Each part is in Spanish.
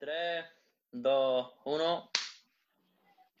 3, 2, 1.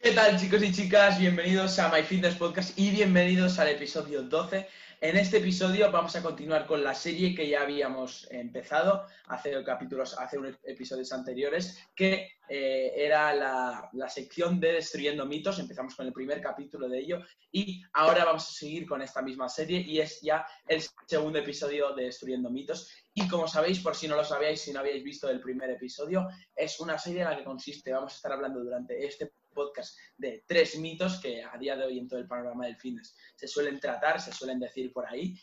¿Qué tal chicos y chicas? Bienvenidos a My Fitness Podcast y bienvenidos al episodio 12. En este episodio vamos a continuar con la serie que ya habíamos empezado hace capítulos, hace unos episodios anteriores, que eh, era la, la, sección de Destruyendo mitos. Empezamos con el primer capítulo de ello y ahora vamos a seguir con esta misma serie y es ya el segundo episodio de Destruyendo mitos. Y como sabéis, por si no lo sabíais, si no habéis visto el primer episodio, es una serie en la que consiste, vamos a estar hablando durante este podcast de tres mitos que a día de hoy en todo el panorama del fitness se suelen tratar, se suelen decir por ahí.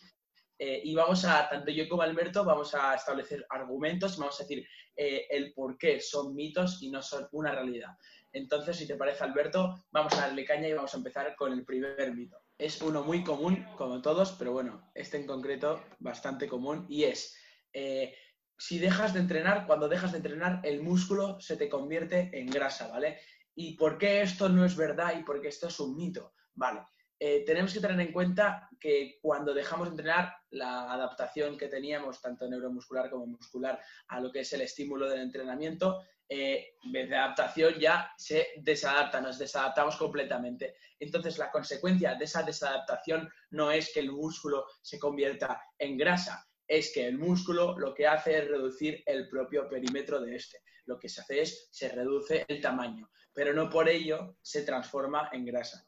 Eh, y vamos a, tanto yo como Alberto, vamos a establecer argumentos, vamos a decir eh, el por qué son mitos y no son una realidad. Entonces, si te parece, Alberto, vamos a darle caña y vamos a empezar con el primer mito. Es uno muy común, como todos, pero bueno, este en concreto bastante común y es, eh, si dejas de entrenar, cuando dejas de entrenar, el músculo se te convierte en grasa, ¿vale? ¿Y por qué esto no es verdad y por qué esto es un mito? Vale, eh, tenemos que tener en cuenta que cuando dejamos de entrenar, la adaptación que teníamos, tanto neuromuscular como muscular, a lo que es el estímulo del entrenamiento, eh, en vez de adaptación ya se desadapta, nos desadaptamos completamente. Entonces, la consecuencia de esa desadaptación no es que el músculo se convierta en grasa, es que el músculo lo que hace es reducir el propio perímetro de este. Lo que se hace es se reduce el tamaño pero no por ello se transforma en grasa.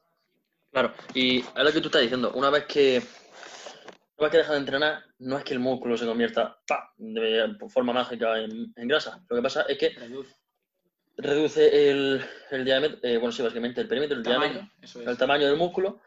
Claro, y es lo que tú estás diciendo, una vez que, una vez que dejas de entrenar, no es que el músculo se convierta de forma mágica en, grasa. Lo que pasa es que reduce, el, diámetro, eh, bueno, sí, básicamente el perímetro, el, diámetro, el tamaño del músculo,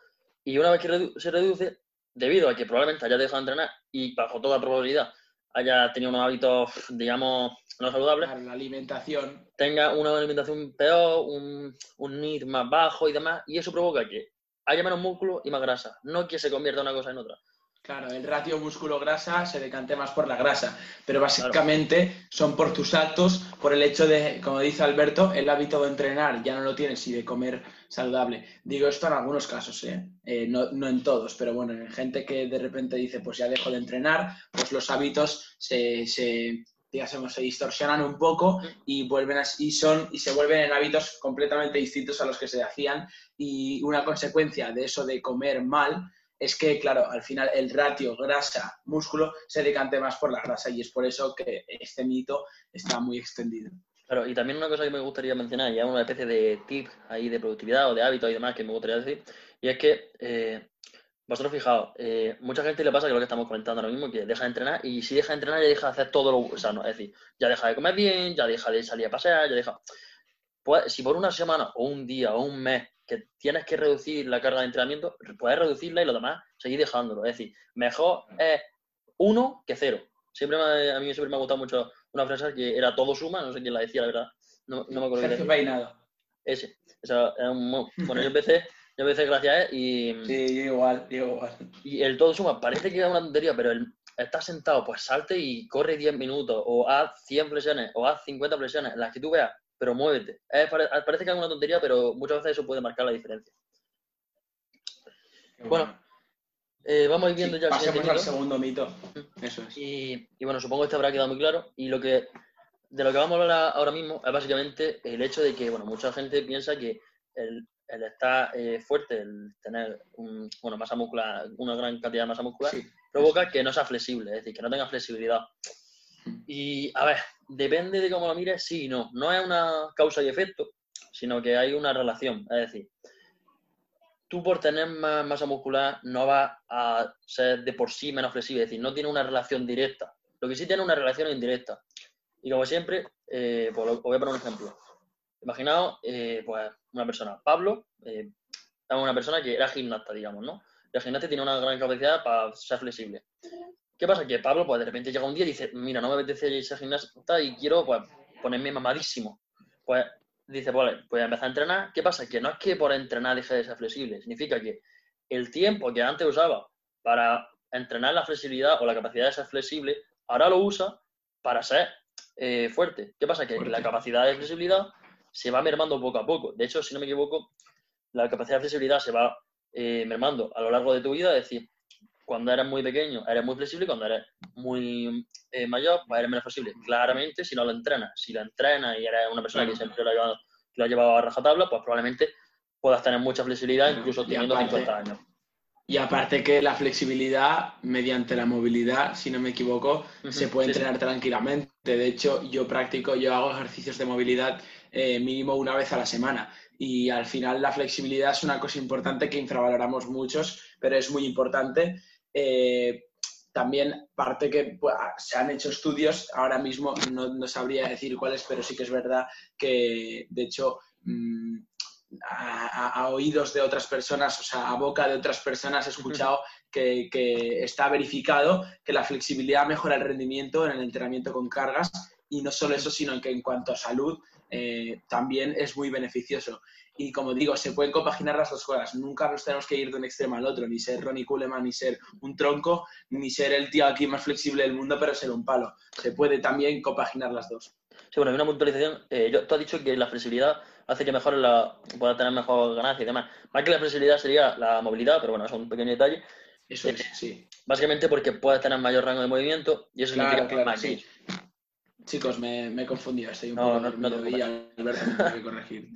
y una vez que se reduce, debido a que probablemente haya dejado de entrenar y bajo toda probabilidad haya tenido unos hábitos, digamos, no saludables. la alimentación. Tenga una alimentación peor, un, un NIT más bajo y demás, y eso provoca que haya menos músculo y más grasa, no que se convierta una cosa en otra. Claro, el ratio músculo-grasa se decante más por la grasa, pero básicamente son por tus actos, por el hecho de, como dice Alberto, el hábito de entrenar ya no lo tienes y de comer saludable. Digo esto en algunos casos, ¿eh? Eh, no, no, en todos, pero bueno, en gente que de repente dice, pues ya dejo de entrenar, pues los hábitos se, se se distorsionan un poco y vuelven y son y se vuelven en hábitos completamente distintos a los que se hacían y una consecuencia de eso de comer mal es que, claro, al final el ratio grasa-músculo se decante más por la grasa y es por eso que este mito está muy extendido. Claro, y también una cosa que me gustaría mencionar, ya una especie de tip ahí de productividad o de hábito y demás que me gustaría decir, y es que eh, vosotros fijaos, eh, mucha gente le pasa que lo que estamos comentando ahora mismo, que deja de entrenar y si deja de entrenar ya deja de hacer todo lo sano, es decir, ya deja de comer bien, ya deja de salir a pasear, ya deja... Pues si por una semana o un día o un mes que tienes que reducir la carga de entrenamiento, puedes reducirla y lo demás seguir dejándolo. Es decir, mejor es uno que cero. Siempre a mí siempre me ha gustado mucho una frase que era todo suma, no sé quién la decía, la verdad. No, no me acuerdo. Sergio Peinado. Ese. bueno, yo empecé, yo empecé gracias a él y... Sí, yo igual, yo igual. Y el todo suma parece que es una tontería, pero el, estás sentado, pues salte y corre 10 minutos, o haz 100 flexiones, o haz 50 flexiones, las que tú veas, pero muévete. parece que es una tontería, pero muchas veces eso puede marcar la diferencia. Bueno, eh, vamos a ir viendo ya el Pasemos al segundo mito. Eso es. Y, bueno, supongo que este habrá quedado muy claro. Y lo que de lo que vamos a hablar ahora mismo es básicamente el hecho de que, bueno, mucha gente piensa que el, estar eh, fuerte, el tener un, bueno, masa muscular, una gran cantidad de masa muscular, provoca que no sea flexible, es decir, que no tenga flexibilidad. Y a ver, depende de cómo lo mires, sí y no. No es una causa y efecto, sino que hay una relación. Es decir, tú por tener más masa muscular no vas a ser de por sí menos flexible, es decir, no tiene una relación directa. Lo que sí tiene una relación indirecta. Y como siempre, eh, pues os voy a poner un ejemplo. Imaginaos, eh, pues, una persona, Pablo, eh, una persona que era gimnasta, digamos, ¿no? El gimnasta tiene una gran capacidad para ser flexible. ¿Qué pasa? Que Pablo, pues de repente llega un día y dice, mira, no me apetece ser gimnasta y quiero, pues, ponerme mamadísimo. Pues dice, vale, pues empezar a entrenar. ¿Qué pasa? Que no es que por entrenar deje de ser flexible, significa que el tiempo que antes usaba para entrenar la flexibilidad o la capacidad de ser flexible, ahora lo usa para ser eh, fuerte. ¿Qué pasa? Que la capacidad de flexibilidad se va mermando poco a poco. De hecho, si no me equivoco, la capacidad de flexibilidad se va eh, mermando a lo largo de tu vida, es decir, cuando eres muy pequeño eres muy flexible cuando eres muy eh, mayor pues eres menos flexible. Claramente, si no lo entrenas, si lo entrenas y eres una persona que siempre lo ha llevado, lo ha llevado a rajatabla, pues probablemente puedas tener mucha flexibilidad incluso teniendo 50 años. Y aparte que la flexibilidad mediante la movilidad, si no me equivoco, se puede entrenar tranquilamente. De hecho, yo practico, yo hago ejercicios de movilidad eh, mínimo una vez a la semana. Y al final la flexibilidad es una cosa importante que infravaloramos muchos, pero es muy importante. Eh, también parte que pues, se han hecho estudios, ahora mismo no, sabría decir cuáles, pero sí que es verdad que, de hecho, mm, a, oídos de otras personas, o sea, a boca de otras personas he escuchado que, está verificado que la flexibilidad mejora el rendimiento en el entrenamiento con cargas y no solo eso, sino que en cuanto a salud eh, también es muy beneficioso. Y como digo, se pueden compaginar las dos cosas. Nunca nos tenemos que ir de un extremo al otro, ni ser Ronnie Kuleman, ni ser un tronco, ni ser el tío aquí más flexible del mundo, pero ser un palo. Se puede también compaginar las dos. Sí, bueno, hay una puntualización. Eh, yo, tú has dicho que la flexibilidad hace que mejor la, pueda tener mejor ganancia y demás. Más que la flexibilidad sería la movilidad, pero bueno, es un pequeño detalle. Eso es, sí. Básicamente porque puedes tener mayor rango de movimiento y eso significa claro, más sí. Chicos, me, me, he confundido, estoy un poco no, no, no y Alberto me tengo que corregir.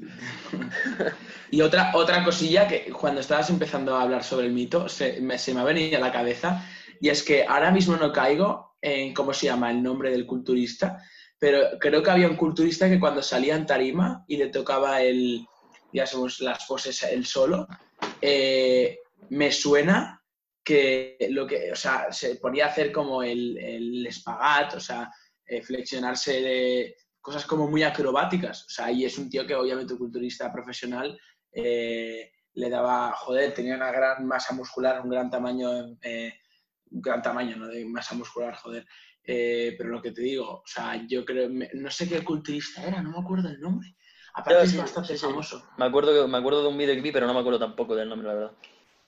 y otra, otra cosilla que cuando estabas empezando a hablar sobre el mito se me, se me ha venido a la cabeza y es que ahora mismo no caigo en cómo se llama el nombre del culturista, pero creo que había un culturista que cuando salía en tarima y le tocaba el, ya sabemos, las poses él solo, eh, me suena que lo que, o sea, se ponía a hacer como el, el espagat, o sea, eh, flexionarse de cosas como muy acrobáticas, o sea, y es un tío que obviamente un culturista profesional eh, le daba, joder, tenía una gran masa muscular, un gran tamaño, un gran tamaño, ¿no? De masa muscular, joder. Eh, pero lo que te digo, o sea, yo creo, no sé qué culturista era, no me acuerdo el nombre. Aparte es bastante famoso. Me acuerdo, me acuerdo de un vídeo que vi, pero no me acuerdo tampoco del nombre, la verdad.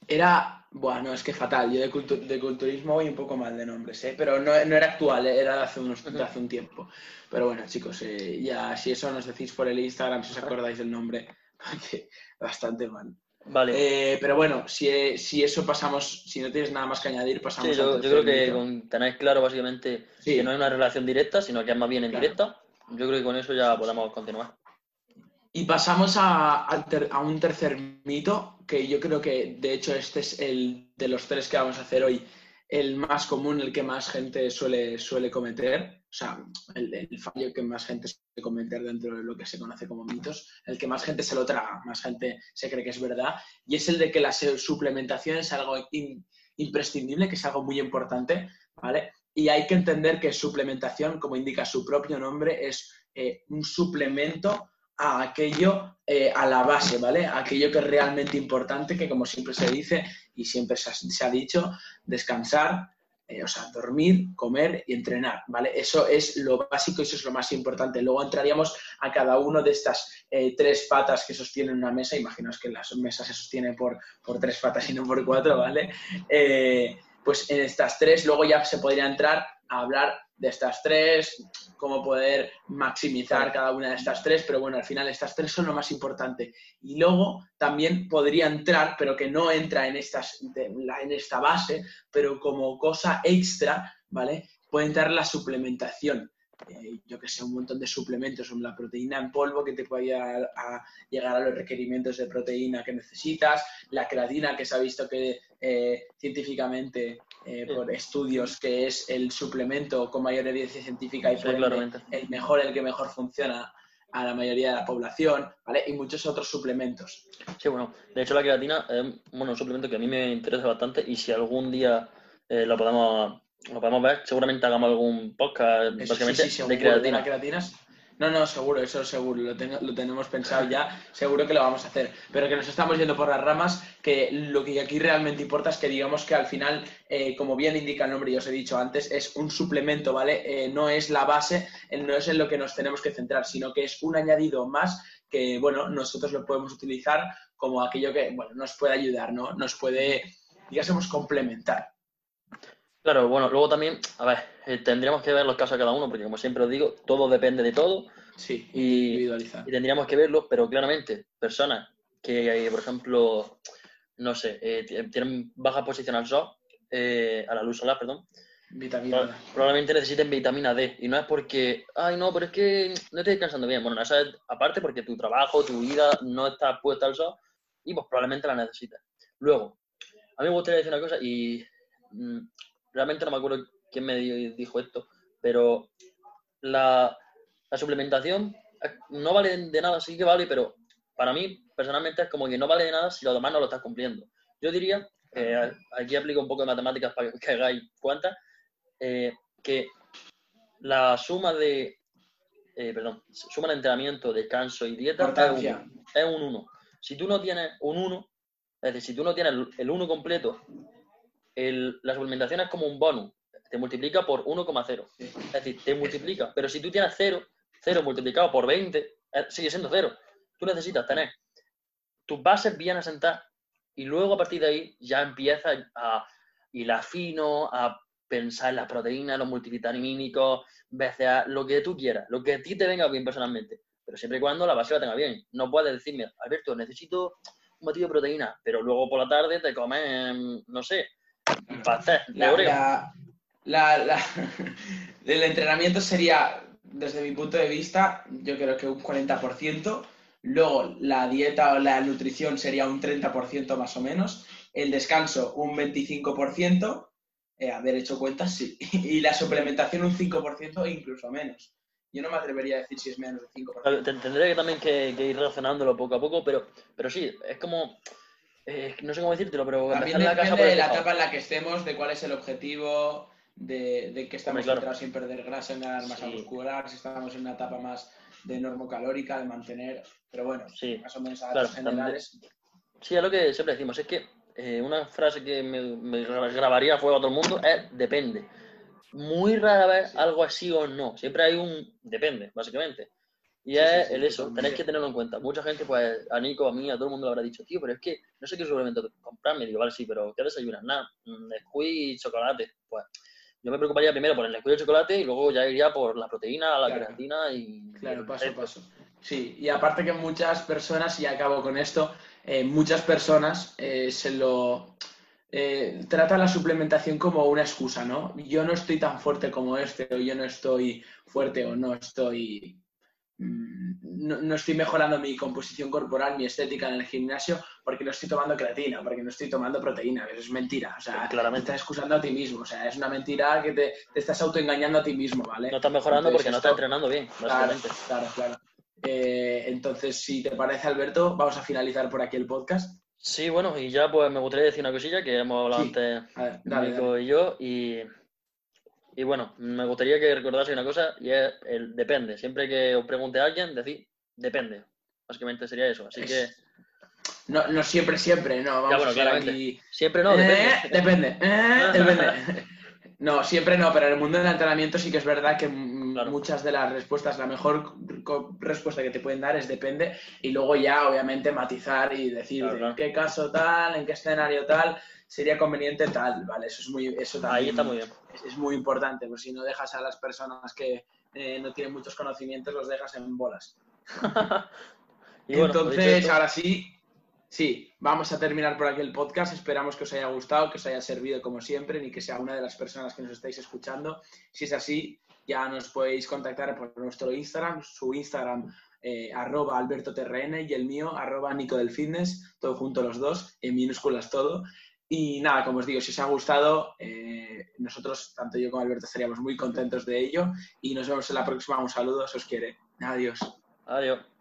Era, bueno, es que fatal. Yo de, de culturismo voy un poco mal de nombres, ¿eh? pero no, no era actual, ¿eh? era de hace, unos, hace un tiempo. Pero bueno, chicos, eh, ya si eso nos decís por el Instagram, si os acordáis del nombre, bastante mal. Vale. Eh, pero bueno, si, si, eso pasamos, si no tienes nada más que añadir, pasamos sí, yo, yo creo que con tener claro básicamente que no hay una relación directa, sino que es más bien indirecta, yo creo que con eso ya podemos continuar. Y pasamos a, a, un tercer mito, que yo creo que de hecho este es el de los tres que vamos a hacer hoy, el más común, el que más gente suele, suele cometer, o sea, el, fallo que más gente suele cometer dentro de lo que se conoce como mitos, el que más gente se lo traga, más gente se cree que es verdad, y es el de que la suplementación es algo imprescindible, que es algo muy importante, ¿vale? Y hay que entender que suplementación, como indica su propio nombre, es eh, un suplemento a aquello, eh, a la base, ¿vale? aquello que es realmente importante, que como siempre se dice y siempre se ha, dicho, descansar, eh, o sea, dormir, comer y entrenar, ¿vale? Eso es lo básico eso es lo más importante. Luego entraríamos a cada uno de estas eh, tres patas que sostienen una mesa. Imaginaos que las mesas se sostienen por, por tres patas y no por cuatro, ¿vale? pues en estas tres luego ya se podría entrar a hablar de estas tres, cómo poder maximizar cada una de estas tres, pero bueno, al final estas tres son lo más importante. Y luego también podría entrar, pero que no entra en, estas, en esta base, pero como cosa extra, ¿vale? Puede entrar la suplementación. Eh, yo que sé, un montón de suplementos, la proteína en polvo que te puede llegar a, llegar a los requerimientos de proteína que necesitas, la creatina que se ha visto que eh, científicamente eh, por estudios que es el suplemento con mayor evidencia científica y el mejor, el que mejor funciona a la mayoría de la población, ¿vale? Y muchos otros suplementos. Sí, bueno, de hecho la creatina es bueno, un suplemento que a mí me interesa bastante y si algún día lo podemos lo podemos ver, seguramente hagamos algún podcast básicamente de creatinas. No, no, seguro, eso seguro, lo, lo, tenemos pensado ya, seguro que lo vamos a hacer. Pero que nos estamos yendo por las ramas, que lo que aquí realmente importa es que digamos que al final, eh, como bien indica el nombre, y os he dicho antes, es un suplemento, ¿vale? Eh, no es la base, eh, no es en lo que nos tenemos que centrar, sino que es un añadido más que, bueno, nosotros lo podemos utilizar como aquello que, bueno, nos puede ayudar, ¿no? Nos puede, digamos, complementar. Claro, bueno, luego también, a ver, eh, tendríamos que ver los casos a cada uno, porque como siempre os digo, todo depende de todo. Sí, y, individualizar. Y tendríamos que verlo, pero claramente, personas que, por ejemplo, no sé, eh, tienen baja posición al sol, eh, a la luz solar, perdón, Vitamina D. probablemente necesiten vitamina D. Y no es porque, ay, no, pero es que no estoy descansando bien. Bueno, eso es aparte porque tu trabajo, tu vida no está puesta al sol y pues probablemente la necesites. Luego, a mí me gustaría decir una cosa y mm, realmente no me acuerdo quién me di- dijo esto, pero la, la suplementación eh, no vale de nada, sí que vale, pero para mí personalmente es como que no vale de nada si lo demás no lo estás cumpliendo. Yo diría, eh, aquí aplico un poco de matemáticas para que hagáis cuentas, eh, que la suma de, eh, perdón, suma de entrenamiento, descanso y dieta es un 1. Si tú no tienes un 1, es decir, si tú no tienes el 1 completo, el- la suplementación es como un bonus, te multiplica por 1,0. Sí. Es decir, te multiplica. Pero si tú tienes 0, 0 multiplicado por 20, eh, sigue siendo 0. Tú necesitas tener tus bases bien asentadas y luego a partir de ahí ya empiezas a hilar fino, a pensar en las proteínas, los multivitamínicos, BCA, lo que tú quieras, lo que a ti te venga bien personalmente. Pero siempre y cuando la base la tenga bien. No puedes decirme, Alberto, necesito un batido de proteína, pero luego por la tarde te comes, no sé, La- la- la- la- el entrenamiento sería, desde mi punto de vista, yo creo que un 40%. Luego, la dieta o la nutrición sería un 30% más o menos. El descanso, un 25%. Eh, haber hecho cuentas, sí. Y la suplementación, un 5% e incluso menos. Yo no me atrevería a decir si es menos de 5%. Claro, te- Tendré que también que, que ir relacionándolo poco a poco, pero, pero sí, es como, eh, no sé cómo decírtelo, pero También empezar la casa depende por de el la tejado. etapa en la que estemos, de cuál es el objetivo, de, de que estamos claro. centrados en perder grasa, en ganar masa Sí. muscular, si estamos en una etapa más de normocalórica, de mantener, pero bueno, Sí, más o menos a claro, generales. Sí, es lo que siempre decimos. Es que eh, una frase que me, me gra- grabaría a fuego a todo el mundo es depende. Muy rara vez algo así o no. Siempre hay un depende, básicamente. Y es el eso, tenéis que tenerlo en cuenta. Mucha gente, pues, a Nico, a mí, a todo el mundo le habrá dicho, tío, pero es que no sé qué suplemento comprarme. Digo, vale, sí, pero ¿qué desayunas? Nada, mm, Nesquik y chocolate. Pues yo me preocuparía primero por el Nesquik y el chocolate y luego ya iría por la proteína, la Claro. creatina y... Claro, y paso a paso. Sí, y aparte que muchas personas, y acabo con esto, eh, muchas personas eh, se lo eh, tratan la suplementación como una excusa, ¿no? Yo no estoy tan fuerte como este, o yo no estoy fuerte, o no estoy. Mm, No, no estoy mejorando mi composición corporal, mi estética en el gimnasio, porque no estoy tomando creatina, porque no estoy tomando proteína. Eso es mentira. O sea, Claramente. te estás excusando a ti mismo. O sea, es una mentira que te, te estás autoengañando a ti mismo, ¿vale? No estás mejorando Entonces, porque no estás entrenando bien, Claro, básicamente. claro, claro. Eh, entonces, si te parece, Alberto, vamos a finalizar por aquí el podcast. Sí, bueno, y ya pues me gustaría decir una cosilla que hemos hablado Sí. antes A ver, dale, Nico dale. y yo, y, y bueno, me gustaría que recordaseis una cosa, y es el depende. Siempre que os pregunte a alguien, decid depende. Básicamente sería eso. Así Es- que No, no siempre, siempre, no. Vamos Ya, bueno, a claramente. aquí. siempre no, Eh, depende. depende. eh, depende. No, siempre no, pero en el mundo del entrenamiento sí que es verdad que Claro. muchas de las respuestas, la mejor respuesta que te pueden dar es depende y luego ya obviamente matizar y decir Claro, en qué caso tal, en qué escenario tal, sería conveniente tal, ¿vale? Eso es muy, eso también Ahí está muy bien. es, es muy importante, pues si no dejas a las personas que eh, no tienen muchos conocimientos, los dejas en bolas. Y bueno, dicho Entonces, ahora sí, sí, vamos a terminar por aquí el podcast. Esperamos que os haya gustado, que os haya servido como siempre, ni que sea una de las personas que nos estáis escuchando. Si es así, ya nos podéis contactar por nuestro Instagram, su Instagram eh, arroba Alberto TRN y el mío arroba Nico del Fitness, todo junto los dos, en minúsculas todo. Y nada, como os digo, si os ha gustado, eh, nosotros, tanto yo como Alberto, estaríamos muy contentos de ello. Y nos vemos en la próxima. Un saludo, se os quiere. Adiós. adiós.